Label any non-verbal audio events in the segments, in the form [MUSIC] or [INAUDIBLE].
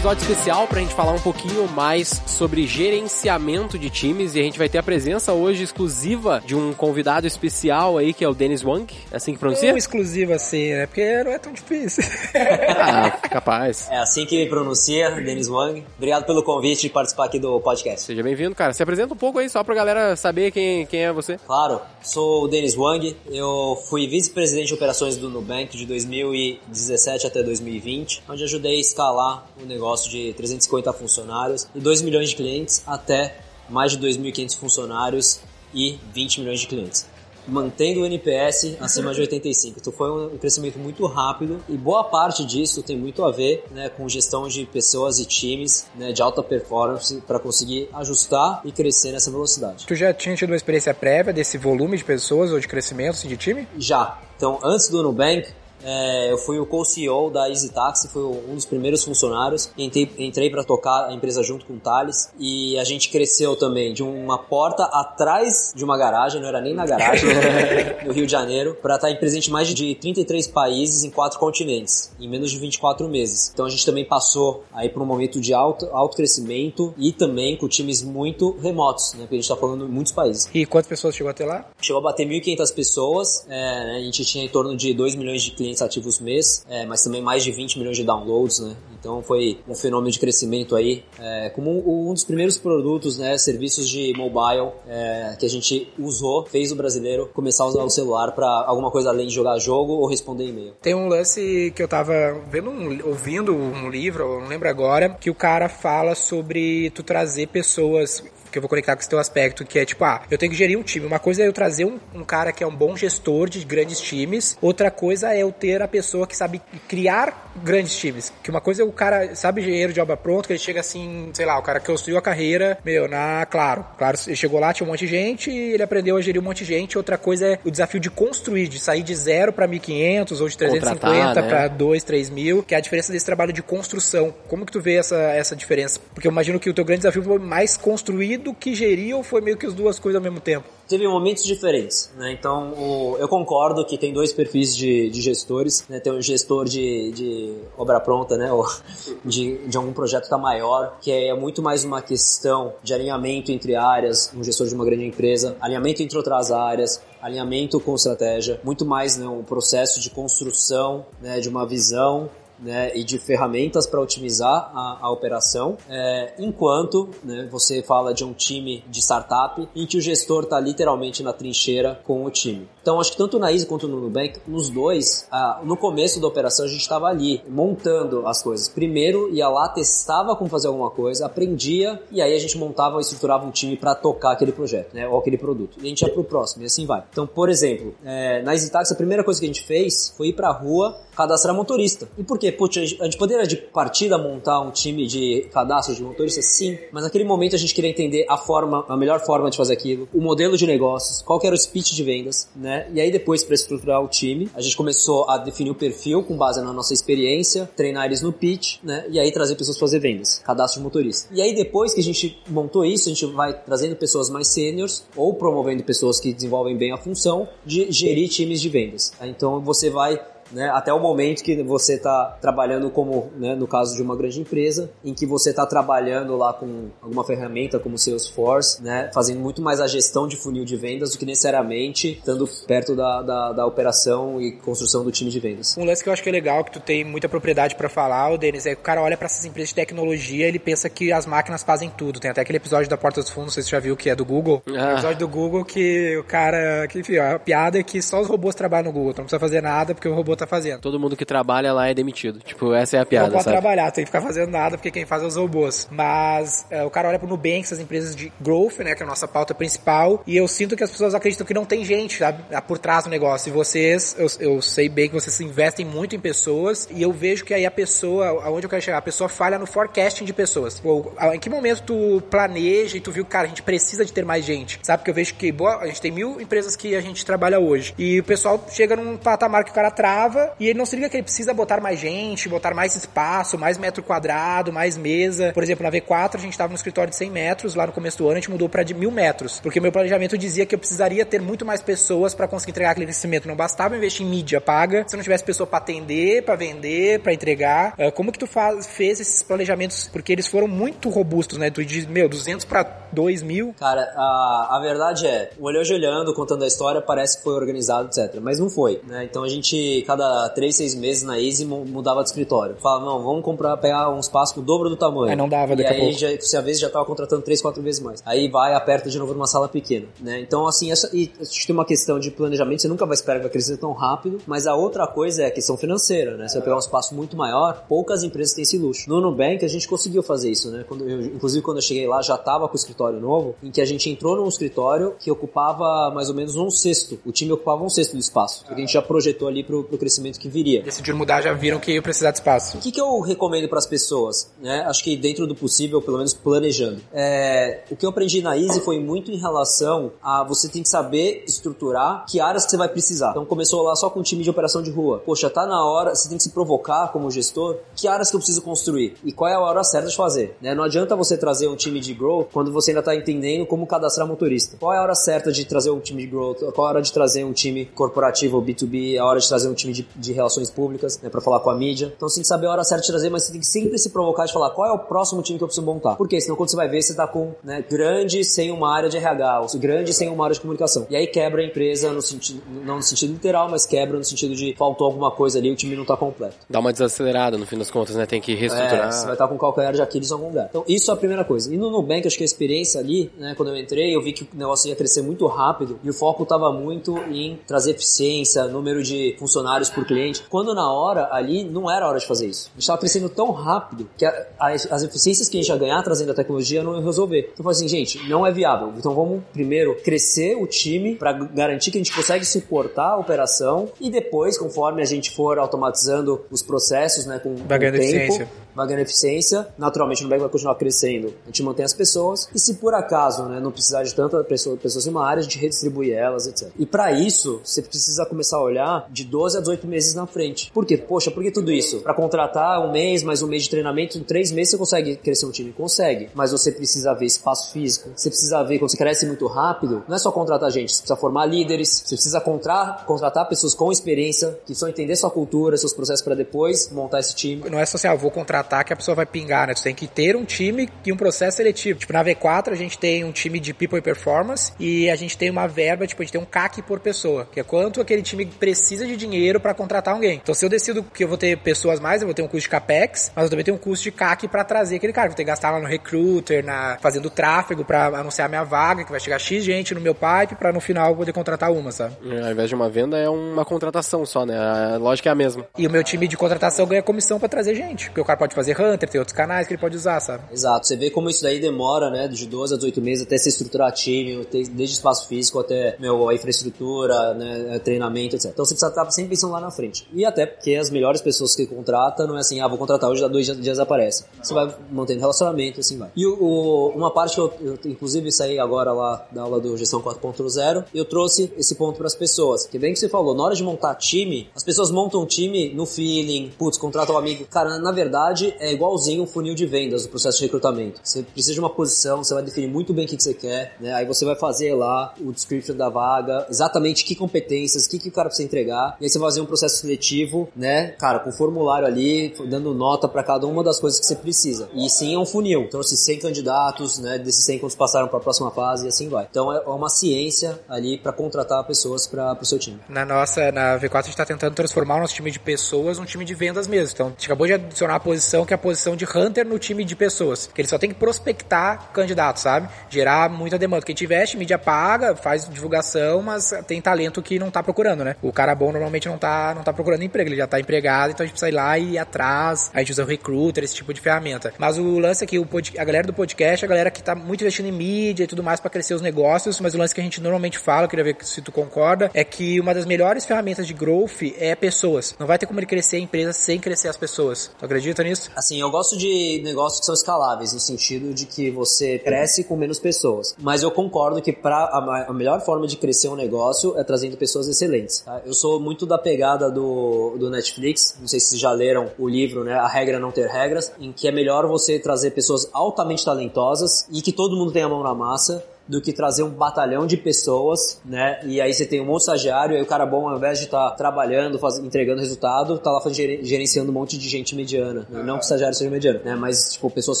Episódio especial para a gente falar um pouquinho mais sobre gerenciamento de times e a gente vai ter a presença hoje exclusiva de um convidado especial aí que é o Dennis Wang, é assim que pronuncia? Não exclusivo assim, né? Porque não é tão difícil. [LAUGHS] ah, capaz. É assim que pronuncia, Dennis Wang. Obrigado pelo convite de participar aqui do podcast. Seja bem-vindo, cara. Se apresenta um pouco aí só pra galera saber quem, quem é você. Claro, sou o Dennis Wang. Eu fui vice-presidente de operações do Nubank de 2017 até 2020, onde ajudei a escalar um negócio de 350 funcionários e 2 milhões de clientes até mais de 2.500 funcionários e 20 milhões de clientes. Mantendo o NPS acima de 85. Então foi um crescimento muito rápido e boa parte disso tem muito a ver né, com gestão de pessoas e times né, de alta performance para conseguir ajustar e crescer nessa velocidade. Tu já tinha tido uma experiência prévia desse volume de pessoas ou de crescimento assim, de time? Já. Então, antes do Nubank, é, eu fui o co-CEO da Easy Taxi, fui um dos primeiros funcionários. Entrei, entrei para tocar a empresa junto com o Thales e a gente cresceu também de uma porta atrás de uma garagem, não era nem na garagem, [LAUGHS] no Rio de Janeiro, para estar presente em mais de 33 países em quatro continentes, em menos de 24 meses. Então a gente também passou aí por um momento de alto, alto crescimento e também com times muito remotos, né? Porque a gente está falando em muitos países. E quantas pessoas chegou a ter lá? Chegou a bater 1.500 pessoas, é, né? a gente tinha em torno de 2 milhões de clientes clientes ativos mês, é, mas também mais de 20 milhões de downloads, né? Então foi um fenômeno de crescimento aí, é, como um, dos primeiros produtos, né, serviços de mobile é, que a gente usou, fez o brasileiro começar a usar o celular para alguma coisa além de jogar jogo ou responder e-mail. Tem um lance que eu tava vendo, um, ouvindo um livro, não lembro agora, que o cara fala sobre tu trazer pessoas que eu vou conectar com esse teu aspecto, que é tipo, ah, eu tenho que gerir um time. Uma coisa é eu trazer um, um, cara que é um bom gestor de grandes times, outra coisa é eu ter a pessoa que sabe criar grandes times. Que uma coisa é o cara, sabe, engenheiro de obra pronto, que ele chega assim, sei lá, o cara que construiu a carreira, meu, na Claro. Claro, ele chegou lá, tinha um monte de gente, ele aprendeu a gerir um monte de gente. Outra coisa é o desafio de construir, de sair de zero para 1.500 ou de 350 né? para 2, 3 mil, que é a diferença desse trabalho de construção. Como que tu vê essa, essa diferença? Porque eu imagino que o teu grande desafio foi mais construir do que gerir ou foi meio que as duas coisas ao mesmo tempo? Teve momentos diferentes, né? Então, o, eu concordo que tem dois perfis de, de gestores, né? Tem um gestor de, de obra pronta, né? Ou [LAUGHS] de, de algum projeto que tá maior, que é muito mais uma questão de alinhamento entre áreas, um gestor de uma grande empresa, alinhamento entre outras áreas, alinhamento com estratégia, muito mais né, um processo de construção né, de uma visão né, e de ferramentas para otimizar a, a operação, é, enquanto né, você fala de um time de startup em que o gestor está literalmente na trincheira com o time. Então, acho que tanto na Easy quanto no Nubank, nos dois, ah, no começo da operação a gente estava ali montando as coisas. Primeiro ia lá, testava como fazer alguma coisa, aprendia e aí a gente montava e estruturava um time para tocar aquele projeto, né, ou aquele produto. E a gente ia pro próximo e assim vai. Então, por exemplo, é, na Easy Taxi a primeira coisa que a gente fez foi ir para a rua cadastrar motorista. E por quê? Putz, a gente poderia de partida montar um time de cadastro de motoristas? Sim, mas naquele momento a gente queria entender a forma, a melhor forma de fazer aquilo, o modelo de negócios, qual era o speech de vendas, né? E aí depois para estruturar o time, a gente começou a definir o perfil com base na nossa experiência, treinar eles no pitch, né? E aí trazer pessoas para fazer vendas, cadastro de motorista. E aí depois que a gente montou isso, a gente vai trazendo pessoas mais seniors ou promovendo pessoas que desenvolvem bem a função de gerir times de vendas. Então você vai né, até o momento que você está trabalhando como, né, no caso de uma grande empresa, em que você está trabalhando lá com alguma ferramenta como Salesforce, né, fazendo muito mais a gestão de funil de vendas do que necessariamente estando perto da, da, da operação e construção do time de vendas. Um lance que eu acho que é legal, que tu tem muita propriedade para falar, o Denis, é que o cara olha para essas empresas de tecnologia ele pensa que as máquinas fazem tudo. Tem até aquele episódio da Porta dos Fundos, não sei se você já viu, que é do Google. Ah. episódio do Google que o cara, que enfim, a piada é que só os robôs trabalham no Google, então não precisa fazer nada porque o robô tá fazendo. Todo mundo que trabalha lá é demitido. Tipo, essa é a piada. Não pode sabe? trabalhar, tem que ficar fazendo nada, porque quem faz é os robôs. Mas é, o cara olha pro Nubank, essas empresas de growth, né, que é a nossa pauta principal, e eu sinto que as pessoas acreditam que não tem gente, sabe, por trás do negócio. E vocês, eu, eu sei bem que vocês investem muito em pessoas, e eu vejo que aí a pessoa, aonde eu quero chegar, a pessoa falha no forecasting de pessoas. Ou, em que momento tu planeja e tu viu, cara, a gente precisa de ter mais gente? Sabe, que eu vejo que, boa, a gente tem mil empresas que a gente trabalha hoje, e o pessoal chega num patamar que o cara trava e ele não significa que ele precisa botar mais gente, botar mais espaço, mais metro quadrado, mais mesa. Por exemplo, na V4 a gente estava no escritório de 100 metros, lá no começo do ano a gente mudou para de mil metros, porque meu planejamento dizia que eu precisaria ter muito mais pessoas para conseguir entregar aquele crescimento. Não bastava investir em mídia paga, se não tivesse pessoa para atender, para vender, para entregar. Uh, como que tu faz, fez esses planejamentos? Porque eles foram muito robustos, né? Tu diz, meu, 200 para 2 mil. Cara, a, a verdade é, o olhando, contando a história, parece que foi organizado, etc. Mas não foi, né? Então a gente, cada 3, 6 meses na Easy, mudava de escritório. Fala, não, vamos comprar, pegar um espaço com o dobro do tamanho. Aí não dava daqui e a aí pouco. Já, se a vez já tava contratando 3, 4 vezes mais. Aí vai, aperta de novo numa sala pequena, né? Então, assim, essa, e a gente tem uma questão de planejamento, você nunca vai esperar que vai crescer tão rápido, mas a outra coisa é a questão financeira, né? Você vai pegar um espaço muito maior, poucas empresas têm esse luxo. No Nubank a gente conseguiu fazer isso, né? Quando eu, inclusive quando eu cheguei lá já tava com o escritório novo, em que a gente entrou num escritório que ocupava mais ou menos um sexto. O time ocupava um sexto do espaço. Porque a gente já projetou ali pro, pro crescimento que viria. Decidiram mudar, já viram que ia precisar de espaço. O que, que eu recomendo para as pessoas? Né? Acho que dentro do possível, pelo menos planejando. É, o que eu aprendi na Easy foi muito em relação a você tem que saber estruturar que áreas que você vai precisar. Então começou lá só com um time de operação de rua. Poxa, tá na hora, você tem que se provocar como gestor, que áreas que eu preciso construir e qual é a hora certa de fazer. Né? Não adianta você trazer um time de growth quando você ainda está entendendo como cadastrar motorista. Qual é a hora certa de trazer um time de growth? Qual é a hora de trazer um time corporativo, B2B? A hora de trazer um time de, de relações públicas, né, para falar com a mídia. Então você tem que saber a hora certa de trazer, mas você tem que sempre se provocar de falar qual é o próximo time que eu preciso montar. Por quê? Senão quando você vai ver, você tá com né, grande sem uma área de RH, ou grande sem uma área de comunicação. E aí quebra a empresa no sentido, não no sentido literal, mas quebra no sentido de faltou alguma coisa ali, o time não tá completo. Dá uma desacelerada no fim das contas, né? Tem que reestruturar. É, você vai estar com o calcanhar de Aquiles em algum lugar. Então, isso é a primeira coisa. E no Nubank, acho que a experiência ali, né, quando eu entrei, eu vi que o negócio ia crescer muito rápido e o foco estava muito em trazer eficiência, número de funcionários por cliente, quando na hora ali não era hora de fazer isso. A gente estava crescendo tão rápido que a, a, as eficiências que a gente ia ganhar trazendo a tecnologia não ia resolver. Então, assim, gente, não é viável. Então, vamos primeiro crescer o time para garantir que a gente consegue suportar a operação e depois, conforme a gente for automatizando os processos, né, com, com o tempo. Vai ganhando eficiência, naturalmente o Nubank vai continuar crescendo, a gente mantém as pessoas, e se por acaso né, não precisar de tanta pessoa, pessoas em uma área, a gente redistribui elas, etc. E para isso, você precisa começar a olhar de 12 a 18 meses na frente. Por quê? Poxa, por que tudo isso? Para contratar um mês, mais um mês de treinamento, em três meses você consegue crescer um time? Consegue, mas você precisa ver espaço físico, você precisa ver, quando você cresce muito rápido, não é só contratar gente, você precisa formar líderes, você precisa contratar, contratar pessoas com experiência, que precisam entender sua cultura, seus processos para depois montar esse time. Não é só assim, ah, vou contratar que a pessoa vai pingar, né? Tu tem que ter um time e um processo seletivo. Tipo, na V4 a gente tem um time de people e performance e a gente tem uma verba, tipo, a gente tem um CAC por pessoa, que é quanto aquele time precisa de dinheiro para contratar alguém. Então, se eu decido que eu vou ter pessoas mais, eu vou ter um custo de CAPEX, mas eu também tenho um custo de CAC para trazer aquele cara. Vou ter que gastar lá no recruiter, na, fazendo tráfego para anunciar minha vaga, que vai chegar X gente no meu pipe para no final poder contratar uma, sabe? É, Ao invés de uma venda, é uma contratação só, né? A lógica é a mesma. E o meu time de contratação ganha comissão para trazer gente, porque o cara pode fazer hunter, tem outros canais que ele pode usar, sabe? Exato, você vê como isso daí demora, né, de 12 a 18 meses até se estruturar time, desde espaço físico até, meu, a infraestrutura, né, treinamento, etc. Então você precisa estar sempre pensando lá na frente. E até porque as melhores pessoas que contrata não é assim, ah, vou contratar hoje, dá dois dias aparece. Você vai mantendo relacionamento, assim vai. E o, o- uma parte que eu, eu, inclusive, saí agora lá da aula do Gestão 4.0, eu trouxe esse ponto para as pessoas. Que bem que você falou, na hora de montar time, as pessoas montam time no feeling, putz, contrata um amigo. Cara, na verdade, é igualzinho um funil de vendas, o processo de recrutamento. Você precisa de uma posição, você vai definir muito bem o que, que você quer, né? Aí você vai fazer lá o description da vaga, exatamente que competências, o que, que o cara precisa entregar. E aí você vai fazer um processo seletivo, né? Cara, com formulário ali, dando nota para cada uma das coisas que você precisa. E sim, é um funil. Trouxe 100 candidatos, né? Desses 100 quantos passaram para a próxima fase e assim vai. Então é uma ciência ali para contratar pessoas para o seu time. Na nossa, na V4 a gente tá tentando transformar o nosso time de pessoas num time de vendas mesmo. Então, a gente acabou de adicionar a posição que é a posição de hunter no time de pessoas. Que ele só tem que prospectar candidatos, sabe? Gerar muita demanda. Quem tiver mídia paga, faz divulgação, mas tem talento que não tá procurando, né? O cara bom normalmente não tá, não tá procurando emprego, ele já tá empregado, então a gente precisa ir lá e ir atrás. A gente usa o recruiter, esse tipo de ferramenta. Mas o lance aqui, o pod- a galera do podcast, a galera que tá muito investindo em mídia e tudo mais para crescer os negócios, mas o lance que a gente normalmente fala, eu queria ver se tu concorda, é que uma das melhores ferramentas de growth é pessoas. Não vai ter como ele crescer a empresa sem crescer as pessoas. Tu acredita nisso? Assim, eu gosto de negócios que são escaláveis, no sentido de que você cresce com menos pessoas. Mas eu concordo que pra, a, a melhor forma de crescer um negócio é trazendo pessoas excelentes. Tá? Eu sou muito da pegada do, do Netflix, não sei se vocês já leram o livro, né? A Regra Não Ter Regras, em que é melhor você trazer pessoas altamente talentosas e que todo mundo tenha a mão na massa do que trazer um batalhão de pessoas, né? E aí você tem um monte de estagiário, e o cara bom, ao invés de estar tá trabalhando, faz, entregando resultado, tá lá gerenciando um monte de gente mediana. Né? Não que o estagiário seja mediano, né? Mas, tipo, pessoas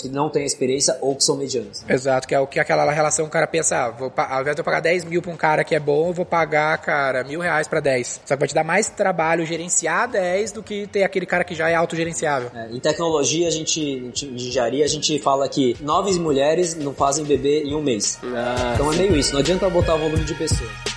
que não têm experiência ou que são medianas. Exato, que é o que aquela relação o cara pensa, ah, vou, ao invés de eu pagar 10 mil pra um cara que é bom, eu vou pagar, cara, mil reais pra 10. Só que vai te dar mais trabalho gerenciar 10 do que ter aquele cara que já é autogerenciável. É, em tecnologia, a gente, em engenharia, a gente fala que nove mulheres não fazem bebê em um mês. Ah. Então é meio isso, não adianta botar o volume de pessoas.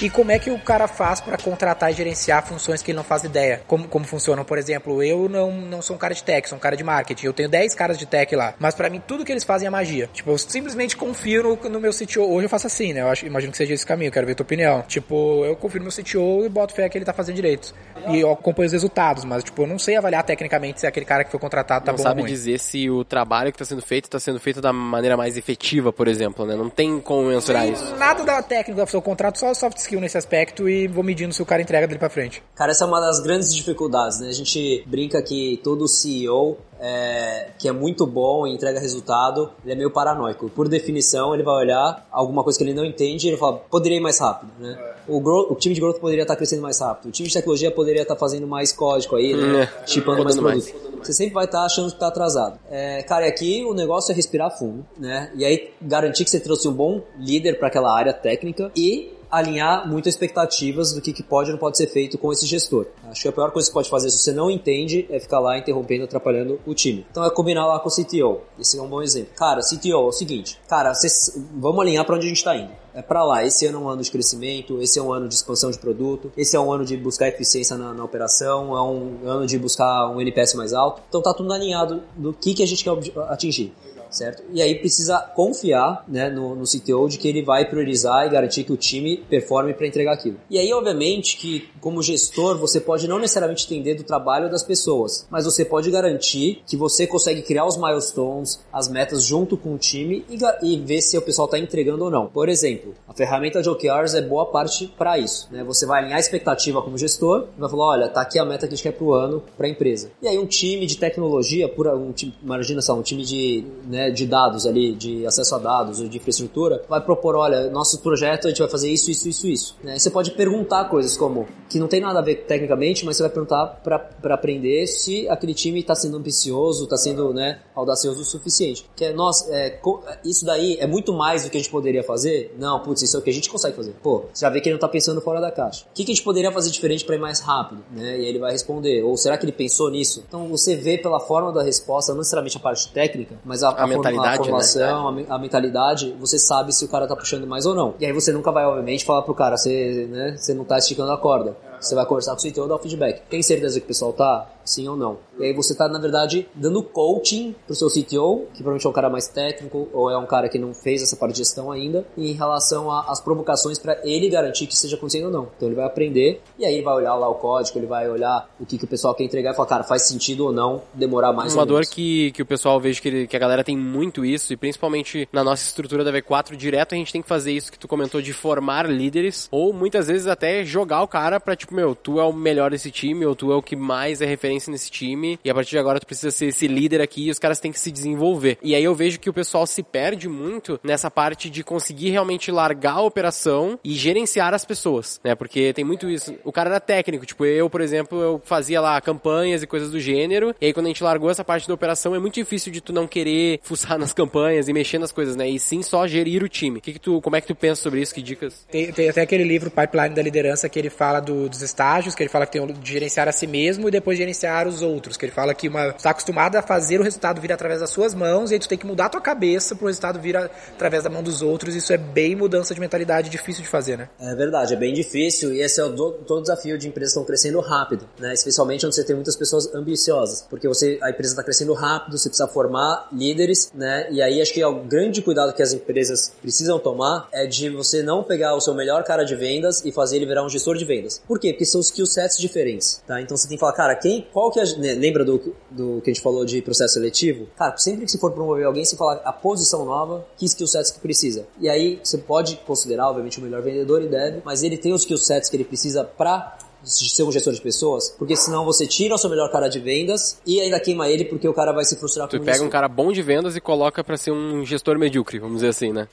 E como é que o cara faz para contratar e gerenciar funções que ele não faz ideia? Como, como funcionam? Por exemplo, eu não, não sou um cara de tech, sou um cara de marketing. Eu tenho 10 caras de tech lá. Mas para mim, tudo que eles fazem é magia. Tipo, eu simplesmente confio no, no meu CTO. Hoje eu faço assim, né? Eu acho, imagino que seja esse caminho, quero ver tua opinião. Tipo, eu confio no meu CTO e boto fé que ele tá fazendo direito. E eu acompanho os resultados, mas, tipo, eu não sei avaliar tecnicamente se aquele cara que foi contratado tá não bom sabe ou ruim. dizer se o trabalho que tá sendo feito tá sendo feito da maneira mais efetiva, por exemplo, né? Não tem como mensurar isso. Nada da técnica do seu contrato, só soft skill nesse aspecto e vou medindo se o cara entrega dele pra frente. Cara, essa é uma das grandes dificuldades, né? A gente brinca que todo CEO é, que é muito bom e entrega resultado, ele é meio paranoico. Por definição, ele vai olhar alguma coisa que ele não entende e ele fala, poderia ir mais rápido, né? O, growth, o, time de growth poderia estar crescendo mais rápido. O time de tecnologia poderia estar fazendo mais código aí, né? É, Chipando mais produtos. Você sempre vai estar achando que está atrasado. É, cara, e aqui o negócio é respirar fundo, né? E aí garantir que você trouxe um bom líder para aquela área técnica e alinhar muitas expectativas do que, que pode ou não pode ser feito com esse gestor. Acho que a pior coisa que você pode fazer se você não entende é ficar lá interrompendo, atrapalhando o time. Então é combinar lá com o CTO. Esse é um bom exemplo. Cara, CTO é o seguinte, cara, vocês, vamos alinhar para onde a gente está indo. É para lá. Esse ano é um ano de crescimento, esse é um ano de expansão de produto, esse é um ano de buscar eficiência na, na operação, é um ano de buscar um NPS mais alto. Então tá tudo alinhado do que, que a gente quer atingir certo? E aí precisa confiar né, no, no CTO de que ele vai priorizar e garantir que o time performe para entregar aquilo. E aí, obviamente, que como gestor, você pode não necessariamente entender do trabalho das pessoas, mas você pode garantir que você consegue criar os milestones, as metas junto com o time e, e ver se o pessoal está entregando ou não. Por exemplo, a ferramenta de OKRs é boa parte para isso. Né? Você vai alinhar a expectativa como gestor e vai falar, olha, tá aqui a meta que a gente quer pro ano para a empresa. E aí um time de tecnologia, por um time, imagina só, um time de né, né, de dados ali, de acesso a dados ou de infraestrutura, vai propor, olha, nosso projeto a gente vai fazer isso, isso, isso, isso. Né? Você pode perguntar coisas como, que não tem nada a ver tecnicamente, mas você vai perguntar para aprender se aquele time está sendo ambicioso, está sendo né, audacioso o suficiente. Que é, nossa, é, isso daí é muito mais do que a gente poderia fazer? Não, putz, isso é o que a gente consegue fazer. Pô, você já vê que ele não está pensando fora da caixa. O que, que a gente poderia fazer diferente para ir mais rápido? Né? E aí ele vai responder. Ou será que ele pensou nisso? Então você vê pela forma da resposta, não necessariamente a parte técnica, mas a, a, mentalidade, a formação, né? a, a, mentalidade, você sabe se o cara tá puxando mais ou não. E aí você nunca vai, obviamente, falar pro cara, você, né, você não tá esticando a corda. Você vai conversar com o CTO e dar o feedback. Tem certeza que o pessoal tá? Sim ou não? E aí você tá, na verdade, dando coaching pro seu CTO, que provavelmente é um cara mais técnico, ou é um cara que não fez essa parte de gestão ainda, em relação às provocações para ele garantir que esteja acontecendo ou não. Então ele vai aprender, e aí ele vai olhar lá o código, ele vai olhar o que, que o pessoal quer entregar e falar, cara, faz sentido ou não demorar mais Uma ou dor que, que o pessoal vejo que, ele, que a galera tem muito isso, e principalmente na nossa estrutura da V4, direto a gente tem que fazer isso que tu comentou de formar líderes, ou muitas vezes até jogar o cara pra, tipo, meu, tu é o melhor desse time, ou tu é o que mais é referência nesse time, e a partir de agora tu precisa ser esse líder aqui e os caras têm que se desenvolver. E aí eu vejo que o pessoal se perde muito nessa parte de conseguir realmente largar a operação e gerenciar as pessoas, né? Porque tem muito isso. O cara era técnico, tipo, eu, por exemplo, eu fazia lá campanhas e coisas do gênero, e aí quando a gente largou essa parte da operação, é muito difícil de tu não querer fuçar nas campanhas e mexer nas coisas, né? E sim só gerir o time. Que que tu, como é que tu pensa sobre isso? Que dicas? Tem, tem até aquele livro Pipeline da Liderança que ele fala do, dos estágios, que ele fala que tem de gerenciar a si mesmo e depois gerenciar os outros, que ele fala que uma está acostumado a fazer o resultado vir através das suas mãos e aí tu tem que mudar a tua cabeça para o resultado vir através da mão dos outros. Isso é bem mudança de mentalidade, difícil de fazer, né? É verdade, é bem difícil e esse é o do, todo desafio de empresas que estão crescendo rápido, né? Especialmente onde você tem muitas pessoas ambiciosas, porque você a empresa está crescendo rápido, você precisa formar líderes, né? E aí acho que é o grande cuidado que as empresas precisam tomar é de você não pegar o seu melhor cara de vendas e fazer ele virar um gestor de vendas. Por quê? Quê? Porque são skill sets diferentes, tá? Então você tem que falar, cara, quem, qual que é, né, lembra do, do que a gente falou de processo seletivo? Cara, sempre que você for promover alguém, você fala a posição nova, que skill sets que precisa. E aí você pode considerar, obviamente, o melhor vendedor e deve, mas ele tem os skill sets que ele precisa para ser um gestor de pessoas, porque senão você tira o seu melhor cara de vendas e ainda queima ele porque o cara vai se frustrar tu com Tu pega um cara bom de vendas e coloca para ser um gestor medíocre, vamos dizer assim, né?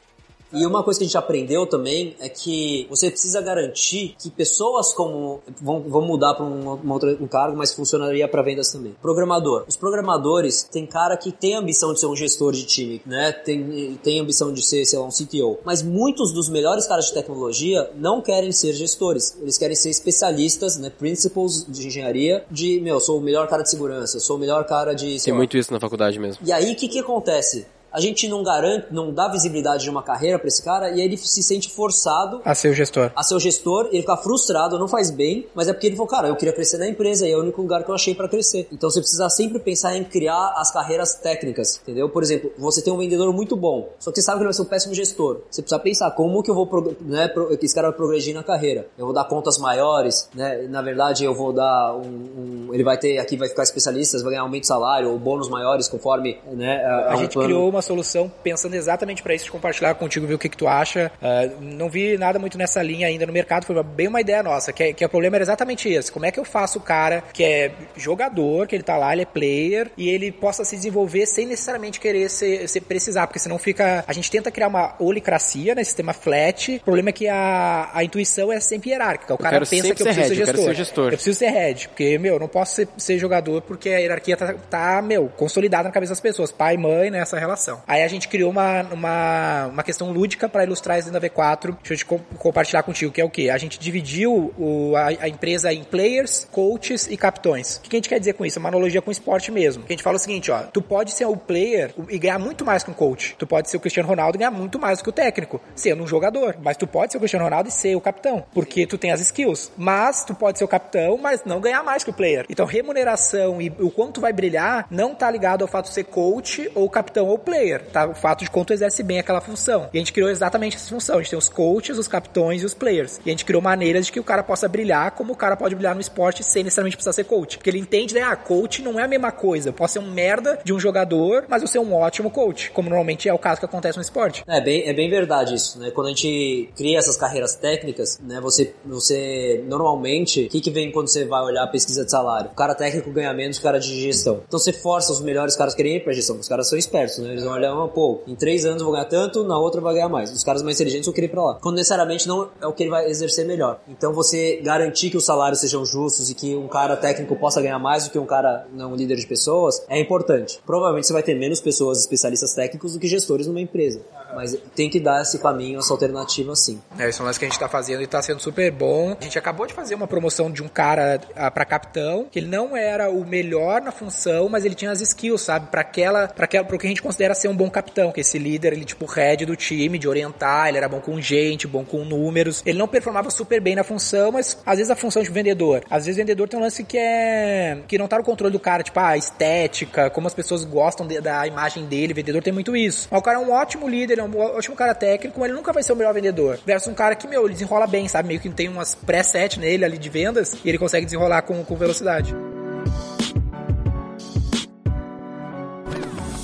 E uma coisa que a gente aprendeu também é que você precisa garantir que pessoas como vão, vão mudar para um, um cargo, mas funcionaria para vendas também. Programador. Os programadores tem cara que tem ambição de ser um gestor de time, né? Tem, tem ambição de ser, sei lá, um CTO. Mas muitos dos melhores caras de tecnologia não querem ser gestores. Eles querem ser especialistas, né? Principles de engenharia, de, meu, sou o melhor cara de segurança, sou o melhor cara de. Tem lá. muito isso na faculdade mesmo. E aí, o que, que acontece? A gente não garante, não dá visibilidade de uma carreira para esse cara e aí ele se sente forçado a ser o gestor. A ser o gestor, ele fica frustrado, não faz bem, mas é porque ele falou, cara, eu queria crescer na empresa e é o único lugar que eu achei para crescer. Então você precisa sempre pensar em criar as carreiras técnicas, entendeu? Por exemplo, você tem um vendedor muito bom, só que você sabe que ele vai ser um péssimo gestor. Você precisa pensar como que eu vou, né, que esse cara vai progredir na carreira. Eu vou dar contas maiores, né? Na verdade, eu vou dar um, um ele vai ter aqui vai ficar especialista, vai ganhar aumento de salário ou bônus maiores conforme, né? A, a gente criou uma solução pensando exatamente para isso, de compartilhar contigo, ver o que, que tu acha. Uh, não vi nada muito nessa linha ainda no mercado, foi bem uma ideia nossa, que, é, que é o problema era exatamente esse. Como é que eu faço o cara que é jogador, que ele tá lá, ele é player, e ele possa se desenvolver sem necessariamente querer ser, ser precisar, porque senão fica. A gente tenta criar uma olicracia, né? Sistema flat. O problema é que a, a intuição é sempre hierárquica. O cara pensa que eu preciso head, ser, gestor. Eu, ser gestor. eu preciso ser head, porque, meu, eu não posso ser, ser jogador porque a hierarquia tá, tá, meu, consolidada na cabeça das pessoas. Pai, mãe, nessa né, Aí a gente criou uma, uma, uma questão lúdica para ilustrar isso dentro da V4. Deixa eu te co compartilhar contigo, que é o que? A gente dividiu o, a, a, empresa em players, coaches e capitões. O que a gente quer dizer com isso? É uma analogia com esporte mesmo. A gente fala o seguinte, ó, tu pode ser o player e ganhar muito mais que um coach. Tu pode ser o Cristiano Ronaldo e ganhar muito mais do que o técnico, sendo um jogador. Mas tu pode ser o Cristiano Ronaldo e ser o capitão, porque tu tem as skills. Mas tu pode ser o capitão, mas não ganhar mais que o player. Então, remuneração e o quanto vai brilhar não tá ligado ao fato de ser coach ou capitão ou player, tá? O fato de quanto exerce bem aquela função. E a gente criou exatamente essa função. A gente tem os coaches, os capitões e os players. E a gente criou maneiras de que o cara possa brilhar como o cara pode brilhar no esporte sem necessariamente precisar ser coach. Porque ele entende, né? Ah, coach não é a mesma coisa. Eu posso ser um merda de um jogador, mas eu ser um ótimo coach, como normalmente é o caso que acontece no esporte. É bem, é bem verdade isso, né? Quando a gente cria essas carreiras técnicas, né? Você, você normalmente, o que, que vem quando você vai olhar a pesquisa de salário? O cara técnico ganha menos que o cara de gestão. Então você força os melhores caras a querem ir pra gestão. Os caras são espertos, né? Eles vão olhar, ah, pô, em três anos eu vou ganhar tanto, na outra vai ganhar mais. Os caras mais inteligentes vão querer ir pra lá. Quando necessariamente não é o que ele vai exercer melhor. Então você garantir que os salários sejam justos e que um cara técnico possa ganhar mais do que um cara não líder de pessoas é importante. Provavelmente você vai ter menos pessoas especialistas técnicos do que gestores numa empresa. Mas tem que dar esse caminho, essa alternativa sim. É, isso é um lance que a gente tá fazendo e tá sendo super bom. A gente acabou de fazer uma promoção de um cara uh, para capitão, que ele não era o melhor na função, mas ele tinha as skills, sabe? Para aquela, para aquela, pro que a gente considera ser um bom capitão, que esse líder, ele tipo head do time, de orientar, ele era bom com gente, bom com números. Ele não performava super bem na função, mas às vezes a função de vendedor. Às vezes vendedor tem um lance que é que não tá no controle do cara, tipo, ah, a estética, como as pessoas gostam de, da imagem dele, o vendedor tem muito isso. Mas o cara é um ótimo líder, um ótimo cara técnico, mas ele nunca vai ser o melhor vendedor. Versus um cara que, meu, ele desenrola bem, sabe? Meio que tem umas preset nele ali de vendas e ele consegue desenrolar com, com velocidade.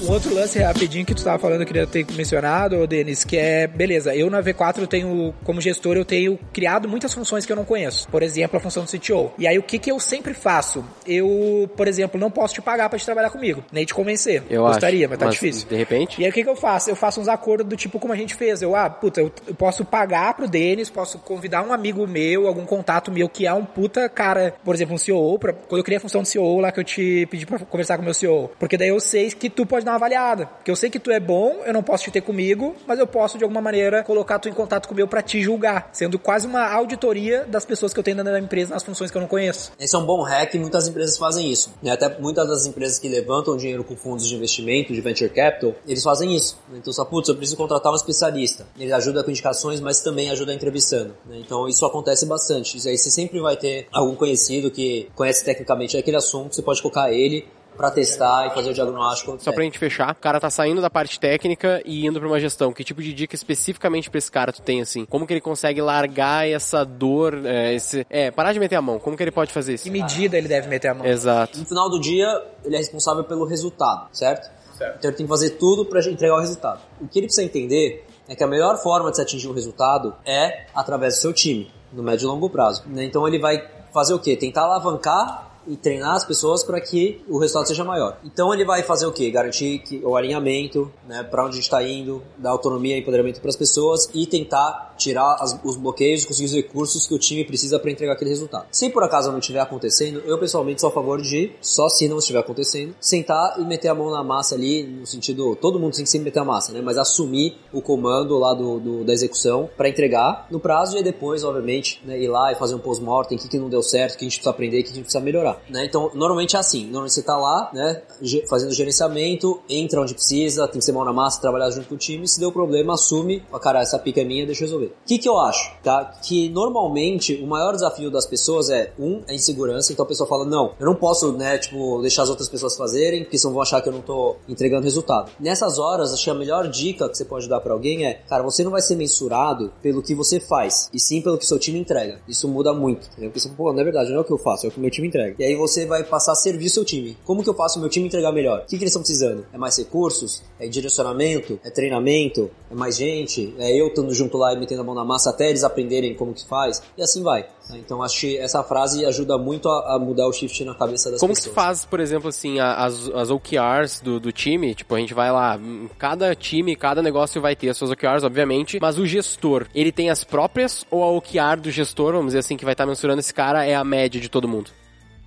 Um outro lance rapidinho que tu estava falando, eu queria ter mencionado, Denis, que é, beleza, eu na V4 eu tenho, como gestor, eu tenho criado muitas funções que eu não conheço. Por exemplo, a função do CTO. E aí o que que eu sempre faço? Eu, por exemplo, não posso te pagar para te trabalhar comigo, nem te convencer. Eu Gostaria, acho, mas tá mas difícil. De repente? E aí o que que eu faço? Eu faço uns acordos do tipo como a gente fez. Eu, ah, puta, eu, eu posso pagar pro Denis, posso convidar um amigo meu, algum contato meu que é um puta cara, por exemplo, um CEO, pra, quando eu criei a função do CEO lá que eu te pedi para conversar com o meu CEO. Porque daí eu sei que tu pode dar uma avaliada. Porque eu sei que tu é bom, eu não posso te ter comigo, mas eu posso de alguma maneira colocar tu em contato comigo para te julgar, sendo quase uma auditoria das pessoas que eu tenho dentro da empresa nas funções que eu não conheço. Esse é um bom hack e muitas empresas fazem isso. Né? Até muitas das empresas que levantam dinheiro com fundos de investimento, de venture capital, eles fazem isso. Então, só, putz, eu preciso contratar um especialista. Ele ajuda com indicações, mas também ajuda entrevistando. Né? Então, isso acontece bastante. Isso aí você sempre vai ter algum conhecido que conhece tecnicamente aquele assunto, você pode colocar ele para testar e fazer o diagnóstico. Só pra gente fechar, o cara tá saindo da parte técnica e indo pra uma gestão. Que tipo de dica especificamente pra esse cara tu tem, assim? Como que ele consegue largar essa dor, é, esse... É, parar de meter a mão. Como que ele pode fazer isso? Que medida ele deve meter a mão? Exato. No final do dia, ele é responsável pelo resultado, certo? certo. Então ele tem que fazer tudo para entregar o resultado. O que ele precisa entender é que a melhor forma de se atingir o resultado é através do seu time, no médio e longo prazo. Né? Então ele vai fazer o quê? Tentar alavancar e treinar as pessoas para que o resultado seja maior. Então ele vai fazer o quê? Garantir que o alinhamento, né, para onde a gente está indo, dar autonomia e empoderamento para as pessoas e tentar tirar as, os bloqueios, conseguir os recursos que o time precisa para entregar aquele resultado. Se por acaso não estiver acontecendo, eu pessoalmente sou a favor de, só se não estiver acontecendo, sentar e meter a mão na massa ali, no sentido, todo mundo tem que sempre meter a massa, né, mas assumir o comando lá do, do da execução para entregar no prazo e depois, obviamente, né, ir lá e fazer um post-mortem, o que, que não deu certo, o que a gente precisa aprender, o que a gente precisa melhorar né? Então, normalmente é assim. Normalmente você tá lá, né? Fazendo gerenciamento, entra onde precisa, tem que ser mão na massa, trabalhar junto com o time. Se deu problema, assume. Ah, cara, essa pica é minha, deixa eu resolver. O que que eu acho, tá? Que normalmente o maior desafio das pessoas é, um, a insegurança. Então a pessoa fala, não, eu não posso, né, tipo, deixar as outras pessoas fazerem, porque senão vão achar que eu não tô entregando resultado. Nessas horas, acho que a melhor dica que você pode dar para alguém é, cara, você não vai ser mensurado pelo que você faz, e sim pelo que seu time entrega. Isso muda muito. Entendeu? Porque você, pô, não é verdade, não é o que eu faço, é o que meu time entrega. E aí você vai passar a servir o seu time. Como que eu faço o meu time entregar melhor? O que, que eles estão precisando? É mais recursos? É direcionamento? É treinamento? É mais gente? É eu estando junto lá e metendo a mão na massa até eles aprenderem como que faz? E assim vai. Então acho que essa frase ajuda muito a, a mudar o shift na cabeça das como pessoas. Como que faz, por exemplo, assim, as, as OKRs do, do time? Tipo, a gente vai lá, cada time, cada negócio vai ter as suas OKRs, obviamente, mas o gestor, ele tem as próprias ou a OKR do gestor, vamos dizer assim, que vai estar mensurando esse cara é a média de todo mundo?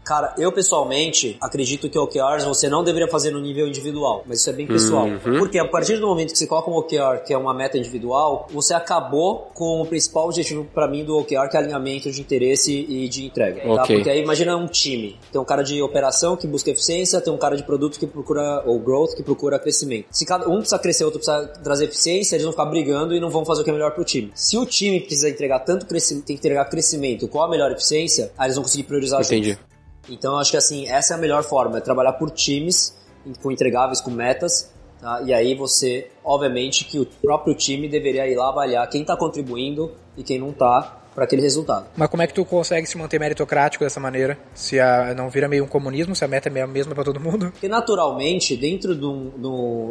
Cara, eu pessoalmente acredito que OKRs você não deveria fazer no nível individual, mas isso é bem pessoal. Uhum. Porque a partir do momento que você coloca um OKR, que é uma meta individual, você acabou com o principal objetivo para mim do OKR, que é alinhamento de interesse e de entrega. Tá? Okay. Tá? Porque aí imagina um time. Tem um cara de operação que busca eficiência, tem um cara de produto que procura, ou growth, que procura crescimento. Se cada um precisa crescer, outro precisa trazer eficiência, eles vão ficar brigando e não vão fazer o que é melhor pro time. Se o time precisa entregar tanto crescimento, tem que entregar crescimento, qual a melhor eficiência, aí eles vão conseguir priorizar Entendi. Juntos. Então acho que assim, essa é a melhor forma, é trabalhar por times, com entregáveis, com metas, tá? e aí você, obviamente que o próprio time deveria ir lá avaliar quem está contribuindo e quem não está, para aquele resultado. Mas como é que tu consegue se manter meritocrático dessa maneira? Se a, não vira meio um comunismo, se a meta é a mesma para todo mundo? Porque naturalmente, dentro de, um,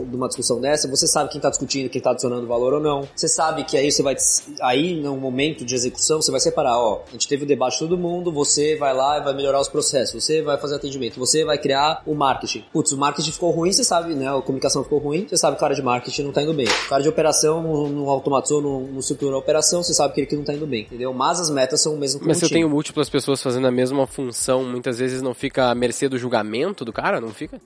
de uma discussão dessa, você sabe quem está discutindo, quem está adicionando valor ou não. Você sabe que aí você vai, aí no momento de execução, você vai separar, ó, a gente teve o debate de todo mundo, você vai lá e vai melhorar os processos, você vai fazer atendimento, você vai criar o marketing. Putz, o marketing ficou ruim, você sabe, né, a comunicação ficou ruim, você sabe que o cara de marketing não está indo bem. O cara de operação não, não automatizou, não, não estruturou a operação, você sabe que ele não está indo bem, entendeu? Mas as metas são o mesmo Mas se eu tenho múltiplas pessoas fazendo a mesma função, muitas vezes não fica à mercê do julgamento do cara? Não fica?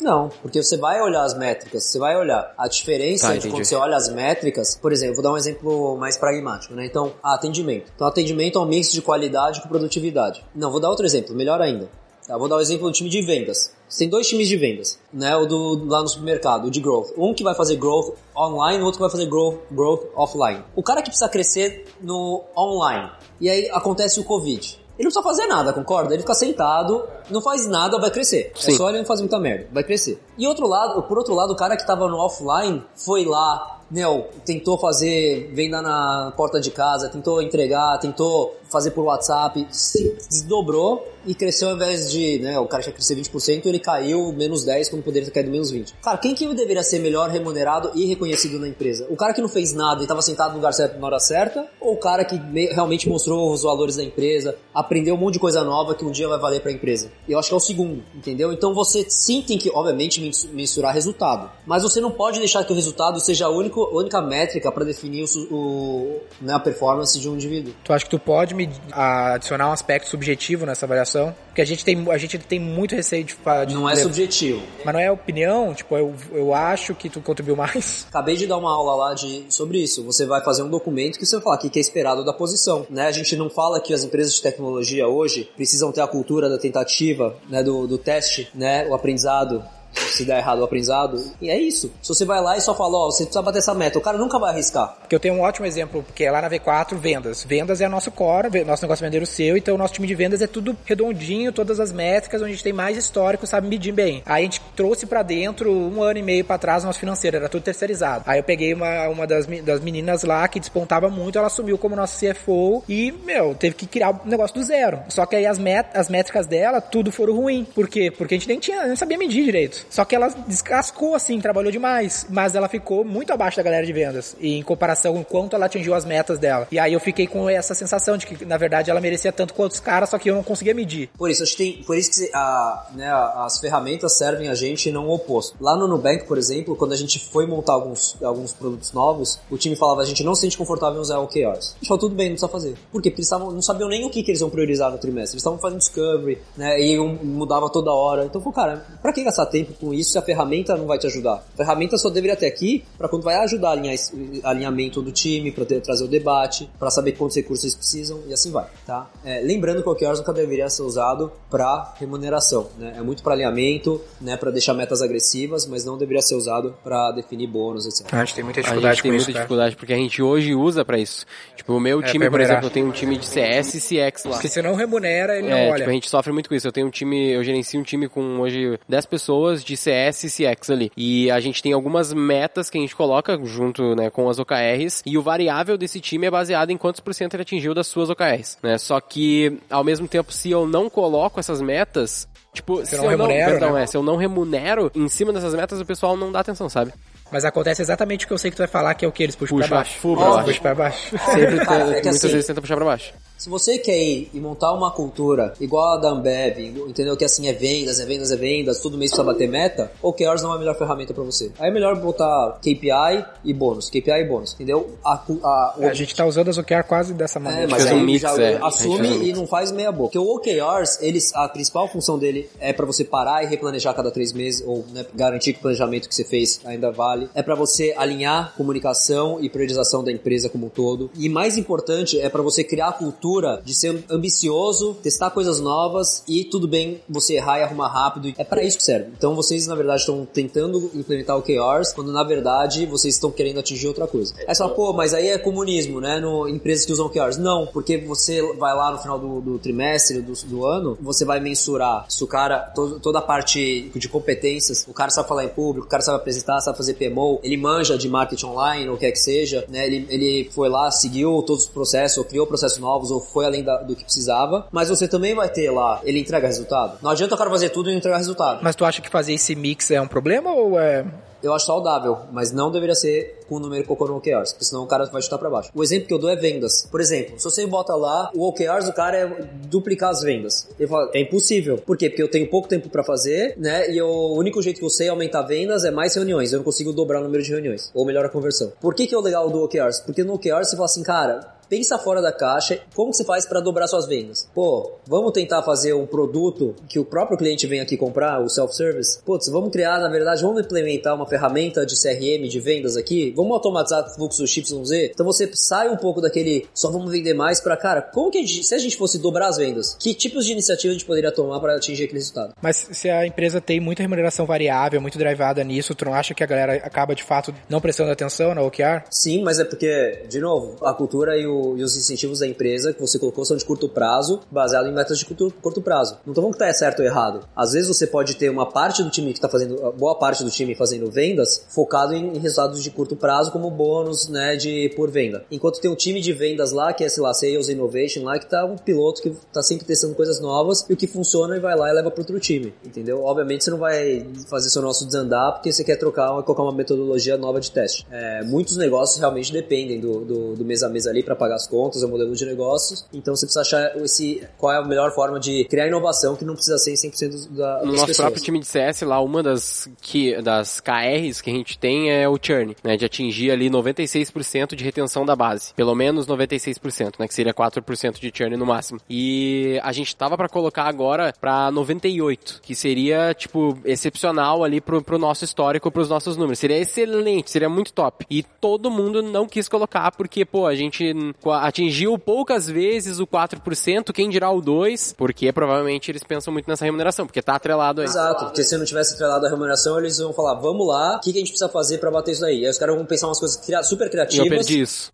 Não, porque você vai olhar as métricas, você vai olhar a diferença tá, de quando você olha as métricas. Por exemplo, vou dar um exemplo mais pragmático, né? Então, atendimento. Então, atendimento é um mix de qualidade com produtividade. Não, vou dar outro exemplo, melhor ainda. Tá, vou dar o um exemplo do time de vendas. Você tem dois times de vendas, né? O do lá no supermercado, o de growth. Um que vai fazer growth online, o outro que vai fazer growth, growth offline. O cara que precisa crescer no online. E aí acontece o Covid. Ele não precisa fazer nada, concorda? Ele fica sentado, não faz nada, vai crescer. É Sim. É só ele não fazer muita merda, vai crescer. E outro lado, por outro lado, o cara que tava no offline foi lá, meu, tentou fazer venda na porta de casa, tentou entregar, tentou fazer por WhatsApp, se desdobrou e cresceu ao invés de, né, o cara tinha crescer 20%, ele caiu menos 10 quando poderia ter caído menos 20. Cara, quem que deveria ser melhor remunerado e reconhecido na empresa? O cara que não fez nada e estava sentado no lugar certo na hora certa? Ou o cara que realmente mostrou os valores da empresa, aprendeu um monte de coisa nova que um dia vai valer para a empresa? Eu acho que é o segundo, entendeu? Então você sim tem que, obviamente, mensurar resultado, mas você não pode deixar que o resultado seja a única, única métrica para definir o, o né, a performance de um indivíduo. Tu acha que tu pode me adicionar um aspecto subjetivo nessa avaliação? Porque a gente tem, a gente tem muito receio de, de Não é subjetivo. Mas não é opinião? Tipo, eu, eu acho que tu contribuiu mais? [LAUGHS] Acabei de dar uma aula lá de, sobre isso. Você vai fazer um documento que você vai falar o que é esperado da posição. Né? A gente não fala que as empresas de tecnologia hoje precisam ter a cultura da tentativa, né, do, do teste, né, o aprendizado se der errado o aprendizado. E é isso. Se você vai lá e só fala, ó, você precisa bater essa meta, o cara nunca vai arriscar. Porque eu tenho um ótimo exemplo, que é lá na V4, vendas. Vendas é nosso core, nosso negócio é vender o seu, então o nosso time de vendas é tudo redondinho, todas as métricas, onde a gente tem mais histórico, sabe medir bem. Aí a gente trouxe para dentro, um ano e meio para trás, o nosso financeiro, era tudo terceirizado. Aí eu peguei uma, uma das, das meninas lá que despontava muito, ela assumiu como nosso CFO e, meu, teve que criar um negócio do zero. Só que aí as, met as métricas dela, tudo foram ruim. Por quê? Porque a gente nem tinha, nem sabia medir direito. Só que ela descascou assim, trabalhou demais, mas ela ficou muito abaixo da galera de vendas. E em comparação com quanto ela atingiu as metas dela. E aí eu fiquei com essa sensação de que, na verdade, ela merecia tanto quanto os caras, só que eu não conseguia medir. Por isso, acho que tem, por isso que a, né, as ferramentas servem a gente e não o oposto. Lá no Nubank, por exemplo, quando a gente foi montar alguns, alguns produtos novos, o time falava, a gente não se sente confortável em usar OKRs. A gente falou, tudo bem, não precisa fazer. Por quê? Porque eles tavam, não sabiam nem o que, que eles iam priorizar no trimestre. Eles estavam fazendo discovery, né, e mudava toda hora. Então, falou, cara, pra que gastar tempo com isso se a ferramenta não vai te ajudar? A ferramenta só deveria ter aqui para quando vai ajudar a alinhar alinhamento do time, para trazer o debate, para saber quantos recursos eles precisam e assim vai, tá? É, lembrando que o OKRs nunca deveria ser usado para remuneração, né? É muito para alinhamento, né, para deixar metas agressivas, mas não deveria ser usado para definir bônus, etc. A gente tem muita dificuldade a gente tem com muita isso, dificuldade porque a gente hoje usa para isso. Tipo, o meu É, time, por exemplo, eu tenho um time de CS e CX lá. Porque se não remunera, ele não É, olha. tipo, a gente sofre muito com isso. Eu tenho um time, eu gerencio um time com hoje 10 pessoas de CS e CX ali. E a gente tem algumas metas que a gente coloca junto, né, com as OKRs, e o variável desse time é baseado em quantos por cento ele atingiu das suas OKRs, né? Só que, ao mesmo tempo, se eu não coloco essas metas, tipo, se não eu não, remunero, perdão, né? é, se eu não remunero em cima dessas metas, o pessoal não dá atenção, sabe? Mas acontece exatamente o que eu sei que tu vai falar, que é o que eles puxam Puxa, pra baixo. baixo. puxam pra baixo. Sempre [LAUGHS] tem- é muitas assim- vezes tenta puxar pra baixo. Se você quer ir e montar uma cultura igual a da Ambev, entendeu? Que assim é vendas, é vendas, é vendas, todo mês precisa bater meta, OKRs não é a melhor ferramenta pra você. Aí é melhor botar KPI e bônus, KPI e bônus, entendeu? A, a, o A gente tá usando as OKR quase dessa É, maneira. mas fez um aí mix, já é. Assume um e não faz meia boca. Porque o OKRs, eles, a principal função dele é pra você parar e replanejar cada três meses, ou né, garantir que o planejamento que você fez ainda vale. É pra você alinhar comunicação e priorização da empresa como um todo. E mais importante, é pra você criar a cultura de ser ambicioso, testar coisas novas e tudo bem você errar e arrumar rápido. É pra isso que serve. Então vocês, na verdade, estão tentando implementar OKRs, quando na verdade vocês estão querendo atingir outra coisa. Aí você fala, pô, mas aí é comunismo, né? No, empresas que usam OKRs. Não, porque você vai lá no final do, do trimestre, do, do ano, você vai mensurar se o cara, to- toda a parte de competências, o cara sabe falar em público, o cara sabe apresentar, sabe fazer PMO, ele manja de marketing online, ou o que é que seja, né? Ele, ele foi lá, seguiu todos os processos, ou criou processos novos, ou foi além da- do que precisava, mas você também vai ter lá, ele entrega resultado. Não adianta o cara fazer tudo e não entregar resultado. Mas tu acha que fazer esse mix é um problema ou é. Eu acho saudável, mas não deveria ser com o número cocô no OKRs, porque senão o cara vai chutar pra baixo. O exemplo que eu dou é vendas. Por exemplo, se você bota lá, o OKRs do cara é duplicar as vendas. Ele fala, é impossível. Por quê? Porque eu tenho pouco tempo pra fazer, né? E eu- o único jeito que eu sei aumentar vendas é mais reuniões. Eu não consigo dobrar o número de reuniões. Ou melhor, a conversão. Por que que é o legal do OKRs? Porque no OKRs você fala assim, cara, pensa fora da caixa, como que você faz para dobrar suas vendas? Pô, vamos tentar fazer um produto que o próprio cliente vem aqui comprar, o self-service? Putz, vamos criar, na verdade, vamos implementar uma ferramenta de CRM de vendas aqui? Vamos automatizar o fluxo XYZ? Então você sai um pouco daquele só vamos vender mais para, cara, como que a gente, se a gente fosse dobrar as vendas, que tipos de iniciativa a gente poderia tomar para atingir aquele resultado? Mas se a empresa tem muita remuneração variável, muito drivada nisso, tu não acha que a galera acaba de fato não prestando atenção na OKR? Sim, mas é porque, de novo, a cultura e, o- e os incentivos da empresa que você colocou são de curto prazo, baseado em metas de curto, curto prazo. Não tô falando que tá certo ou errado. Às vezes você pode ter uma parte do time que tá fazendo, boa parte do time fazendo vendas, focado em, em resultados de curto prazo, como bônus, né, de por venda. Enquanto tem um time de vendas lá, que é, sei lá, Sales Innovation lá, que tá um piloto que tá sempre testando coisas novas, e o que funciona e vai lá e leva pro outro time, entendeu? Obviamente você não vai fazer seu nosso desandar porque você quer trocar, colocar uma metodologia nova de teste. É, muitos negócios realmente dependem do, do, do mês a mês ali para pagar as contas, é o modelo de negócios, então você precisa achar esse, qual é a melhor forma de criar inovação que não precisa ser em 100% da, das No nosso pessoas. próprio time de CS lá, uma das, que, das KRs que a gente tem é o churn, né? De atingir ali 96% de retenção da base. Pelo menos 96%, né? Que seria 4% de churn no máximo. E a gente tava pra colocar agora pra 98, que seria, tipo, excepcional ali pro, pro nosso histórico, pros nossos números. Seria excelente, seria muito top. E todo mundo não quis colocar porque, pô, a gente atingiu poucas vezes o 4%, quem dirá o 2%, porque provavelmente eles pensam muito nessa remuneração, porque tá atrelado aí. Exato, porque se não tivesse atrelado a remuneração, eles vão falar, vamos lá, o que, que a gente precisa fazer para bater isso aí? Aí os caras vão pensar umas coisas super criativas. E eu perdi isso.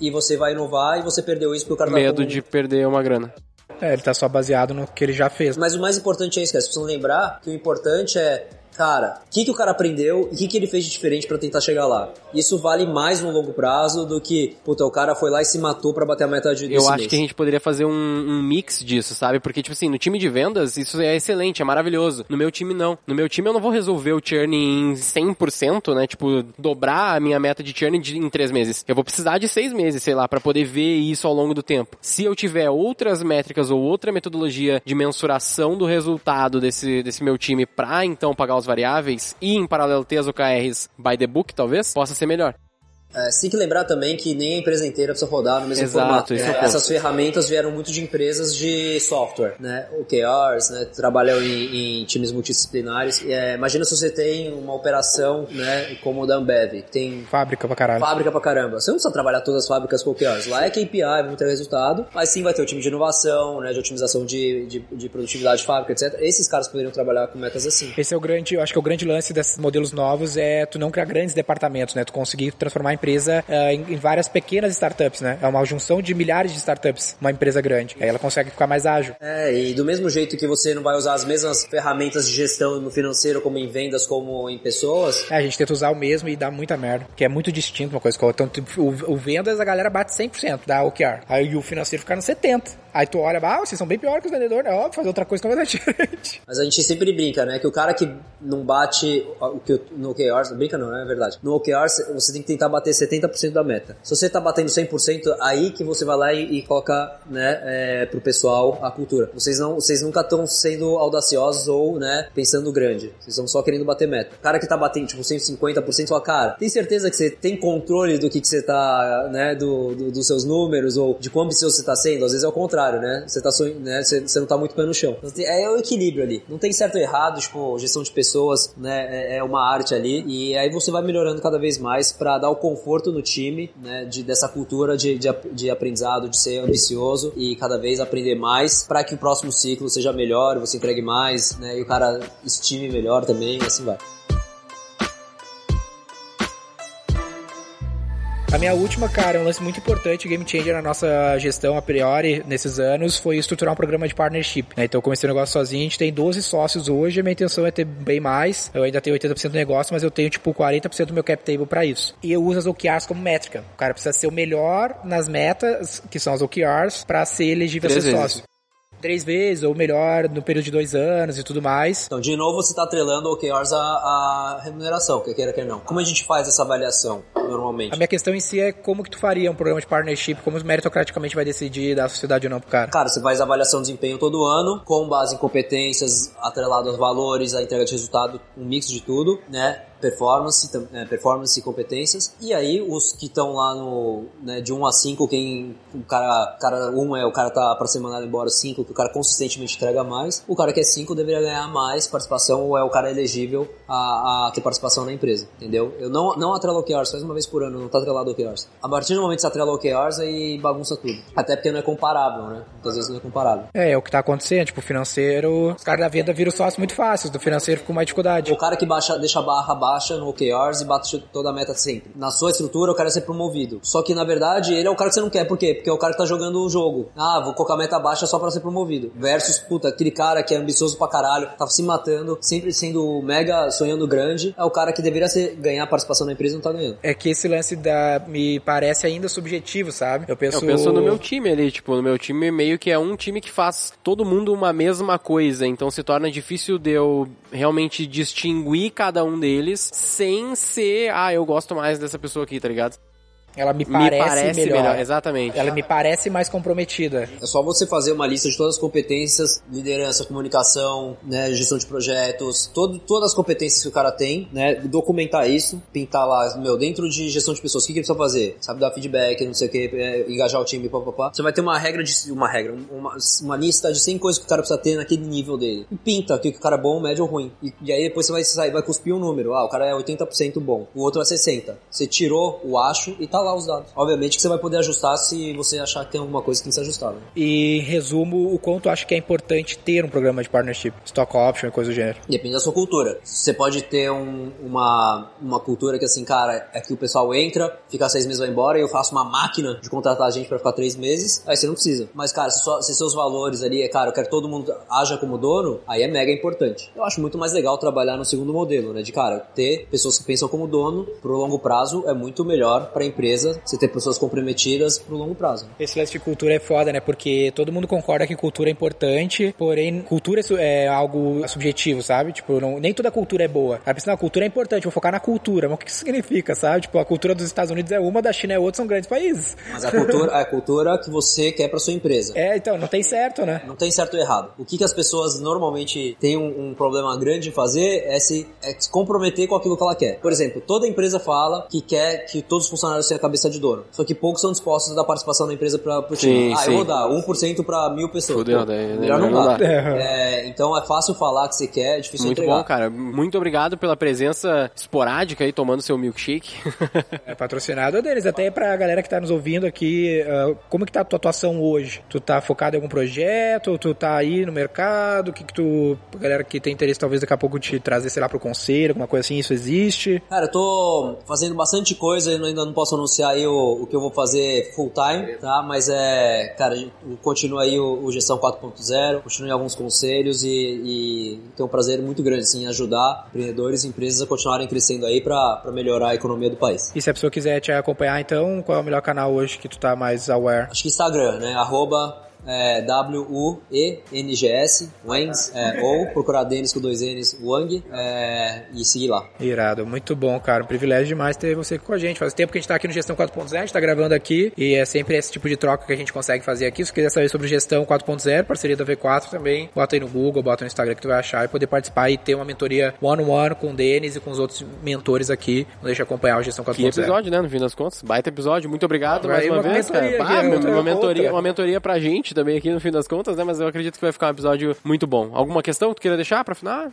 E você vai inovar e você perdeu isso porque o cara Medo tá com... de perder uma grana. É, ele tá só baseado no que ele já fez. Mas o mais importante é isso, cara. Vocês precisam lembrar que o importante é cara, o que, que o cara aprendeu e o que, que ele fez de diferente para tentar chegar lá. Isso vale mais no longo prazo do que, puta, o cara foi lá e se matou para bater a meta de Eu acho mês. que a gente poderia fazer um, um, mix disso, sabe? Porque, tipo assim, no time de vendas, isso é excelente, é maravilhoso. No meu time, não. No meu time, eu não vou resolver o churn em 100%, né? Tipo, dobrar a minha meta de churn de, em três meses. Eu vou precisar de seis meses, sei lá, para poder ver isso ao longo do tempo. Se eu tiver outras métricas ou outra metodologia de mensuração do resultado desse, desse meu time pra, então, pagar os variáveis e em paralelo ter as OKRs by the book, talvez, possa ser melhor. É, você tem que lembrar também que nem a empresa inteira precisa rodar no mesmo Exato, formato. né? é Essas ferramentas vieram muito de empresas de software, né? OKRs, né? Trabalham em, em times multidisciplinares. É, imagina se você tem uma operação, né? Como o da Ambev, que tem Fábrica pra caralho. fábrica pra caramba. Você não precisa trabalhar todas as fábricas com OKRs. Lá é KPI, vamos ter resultado, mas sim vai ter o time de inovação, né? De otimização de, de, de produtividade de fábrica, etc. Esses caras poderiam trabalhar com metas assim. Esse é o grande, eu acho que o grande lance desses modelos novos é tu não criar grandes departamentos, né? Tu conseguir transformar a empresa uh, em, em, várias pequenas startups, né? É uma junção de milhares de startups, uma empresa grande. Aí ela consegue ficar mais ágil. É, e do mesmo jeito que você não vai usar as mesmas ferramentas de gestão no financeiro, como em vendas, como em pessoas. É, a gente tenta usar o mesmo e dá muita merda, que é muito distinto uma coisa com a outra. Então, o, o vendas a galera bate 100% da OKR. Aí o financeiro fica no 70%. Aí tu olha, ah, vocês são bem pior que os vendedores, é óbvio, fazer outra coisa completamente diferente. Mas a gente sempre brinca, né? Que o cara que não bate que no OKR, brinca não, é verdade. No OKR você tem que tentar bater 70% da meta. Se você tá batendo 100%, aí que você vai lá e, e coloca, né, é, pro pessoal a cultura. Vocês não, vocês nunca estão sendo audaciosos ou, né, pensando grande. Vocês estão só querendo bater meta. O cara que tá batendo, tipo, 150%, fala, cara, tem certeza que você tem controle do que, que você tá, né, do, do, dos seus números ou de quão ambicioso você tá sendo? Às vezes é o contrário, né? Você tá, né, você, não tá muito pé no chão. Então, é o equilíbrio ali. Não tem certo ou errado, tipo, gestão de pessoas, né, é, é uma arte ali. E aí você vai melhorando cada vez mais para dar o conforto no time, né, de, dessa cultura de, de, de aprendizado, de ser ambicioso e cada vez aprender mais para que o próximo ciclo seja melhor, você entregue mais, né, e o cara estime melhor também, e assim vai. A minha última, cara, um lance muito importante, game changer na nossa gestão a priori nesses anos, foi estruturar um programa de partnership. Né? Então eu comecei o negócio sozinho, a gente tem 12 sócios hoje, a minha intenção é ter bem mais. Eu ainda tenho 80% do negócio, mas eu tenho tipo 40% do meu cap table para isso. E eu uso as OKRs como métrica. O cara precisa ser o melhor nas metas, que são as OKRs, para ser elegível a ser sócio três vezes, ou melhor, no período de dois anos e tudo mais. Então, de novo, você está atrelando OKRs à, à remuneração, quer queira, quer não. Como a gente faz essa avaliação, normalmente? A minha questão em si é como que tu faria um programa de partnership, como meritocraticamente vai decidir dar sociedade ou não pro cara? Cara, você faz avaliação de desempenho todo ano, com base em competências, atrelado aos valores, a entrega de resultado, um mix de tudo, né? Performance, é, performance e competências. E aí, os que estão lá no, né, de 1 a 5, quem o cara, cara 1 é o cara tá para ser mandado embora, 5 que o cara consistentemente entrega mais. O cara que é 5 deveria ganhar mais participação ou é o cara elegível a, a ter participação na empresa, entendeu? Eu não, não atrelo OKRs, faz uma vez por ano, não tá atrelado OKRs. A partir do momento que você atrela OKRs, aí bagunça tudo. Até porque não é comparável, né? Muitas vezes não é comparável. É, é o que tá acontecendo, tipo, o financeiro, os caras da venda viram sócio muito fáceis, do financeiro com mais dificuldade. O cara que baixa, deixa a barra baixa no OKRs e bate toda a meta sempre. Na sua estrutura, o cara é ser promovido. Só que, na verdade, ele é o cara que você não quer. Por quê? Porque é o cara que tá jogando o jogo. Ah, vou colocar a meta baixa só para ser promovido. Versus, puta, aquele cara que é ambicioso pra caralho, tá se matando, sempre sendo mega sonhando grande, é o cara que deveria ser, ganhar participação na empresa e não tá ganhando. É que esse lance da me parece ainda subjetivo, sabe? Eu penso... Eu penso no meu time ali, tipo, no meu time meio que é um time que faz todo mundo uma mesma coisa, então se torna difícil de eu realmente distinguir cada um deles sem ser, ah, eu gosto mais dessa pessoa aqui, tá ligado? Ela me parece, me parece melhor. melhor. Exatamente. Ela me parece mais comprometida. É só você fazer uma lista de todas as competências, liderança, comunicação, né, gestão de projetos, todo, todas as competências que o cara tem, né, documentar isso, pintar lá, meu, dentro de gestão de pessoas, o que, que ele precisa fazer? Sabe, dar feedback, não sei o que, é, engajar o time, papapá. Você vai ter uma regra de, uma regra, uma, uma lista de 100 coisas que o cara precisa ter naquele nível dele. E pinta o que o cara é bom, médio ou ruim. E, e aí depois você vai, vai cuspir um número. Ah, o cara é 80% bom, o outro é 60%. Você tirou o acho e tá tá lá os dados. Obviamente que você vai poder ajustar se você achar que tem alguma coisa que tem que ser ajustada. Né? E em resumo, o quanto acho que é importante ter um programa de partnership, stock option e coisa do gênero. Depende da sua cultura. Você pode ter um, uma, uma cultura que assim, cara, é que o pessoal entra, fica seis meses vai embora e eu faço uma máquina de contratar a gente para ficar três meses, aí você não precisa. Mas, cara, se, só, se seus valores ali é, cara, eu quero todo mundo haja como dono, aí é mega importante. Eu acho muito mais legal trabalhar no segundo modelo, né? De, cara, ter pessoas que pensam como dono pro longo prazo é muito melhor pra empresa você ter pessoas comprometidas pro longo prazo. Esse lance de cultura é foda, né? Porque todo mundo concorda que cultura é importante, porém, cultura é algo subjetivo, sabe? Tipo, não, nem toda cultura é boa. A pessoa, a cultura é importante, vou focar na cultura. Mas o que isso significa, sabe? Tipo, a cultura dos Estados Unidos é uma, da China é outra, são grandes países. Mas a cultura, a cultura que você quer pra sua empresa. É, então, não tem certo, né? Não tem certo ou errado. O que, que as pessoas normalmente têm um, um problema grande em fazer é se, é se comprometer com aquilo que ela quer. Por exemplo, toda empresa fala que quer que todos os funcionários cabeça de dono. Só que poucos são dispostos a dar participação da empresa para o time. ah, sim. eu vou dar 1% para mil pessoas. Fudeu, Pô, daí, melhor não, não dá. dá. É, então é fácil falar que você quer, é difícil Muito entregar. bom, cara. Muito obrigado pela presença esporádica aí, tomando seu milkshake. [LAUGHS] é patrocinado deles. Até pra galera que tá nos ouvindo aqui, uh, como que tá a tua atuação hoje? Tu tá focado em algum projeto? Tu tá aí no mercado? O que que tu... Galera que tem interesse talvez daqui a pouco te trazer, sei lá, pro conselho, alguma coisa assim, isso existe? Cara, eu tô fazendo bastante coisa, eu ainda não posso anunciar aí o, o que eu vou fazer full time, tá? Mas é, cara, continua aí o, o Gestão 4.0, continue alguns conselhos e, e tenho um prazer muito grande, assim, em ajudar empreendedores e empresas a continuarem crescendo aí para melhorar a economia do país. E se a pessoa quiser te acompanhar, então, qual é o melhor canal hoje que tu tá mais aware? Acho que Instagram, né? Arroba é, W-U-E-N-G-S, Wangs, é, ou procurar Denis com dois N's, Wang, é, e seguir lá. Irado, muito bom, cara. Um privilégio demais ter você com a gente. Faz tempo que a gente tá aqui no Gestão 4.0, a gente tá gravando aqui, e é sempre esse tipo de troca que a gente consegue fazer aqui. Se quiser saber sobre Gestão 4.0, parceria da V4 também, bota aí no Google, bota no Instagram que tu vai achar e poder participar e ter uma mentoria one-on-one -on -one com o Denis e com os outros mentores aqui. Não deixa acompanhar o Gestão 4.0. Que episódio, né? No fim das contas. Baita episódio. Muito obrigado mais uma, uma vez, mentoria, cara. uma, uma, mentoria, uma mentoria pra gente também aqui no fim das contas, né? Mas eu acredito que vai ficar um episódio muito bom. Alguma questão que tu queira deixar pra final?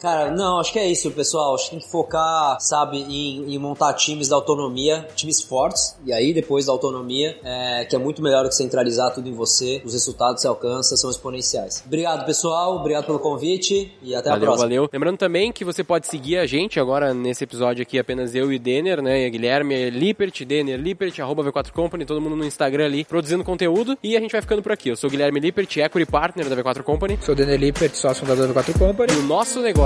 Cara, não, acho que é isso, pessoal. Acho que tem que focar, sabe, em, em montar times da autonomia, times fortes, e aí depois da autonomia, é, que é muito melhor do que centralizar tudo em você. Os resultados que você alcança são exponenciais. Obrigado, pessoal. Obrigado pelo convite e até valeu, a próxima. Valeu. Lembrando também que você pode seguir a gente agora nesse episódio aqui, apenas eu e Denner, né? Guilherme Lippert, Denner Lippert, arroba V4 Company, todo mundo no Instagram ali, produzindo conteúdo. E a gente vai ficando por aqui. Eu sou o Guilherme Lippert, Equity Partner da V4 Company. Sou o Denner Lippert, sócio fundador da V4 Company. E o nosso negócio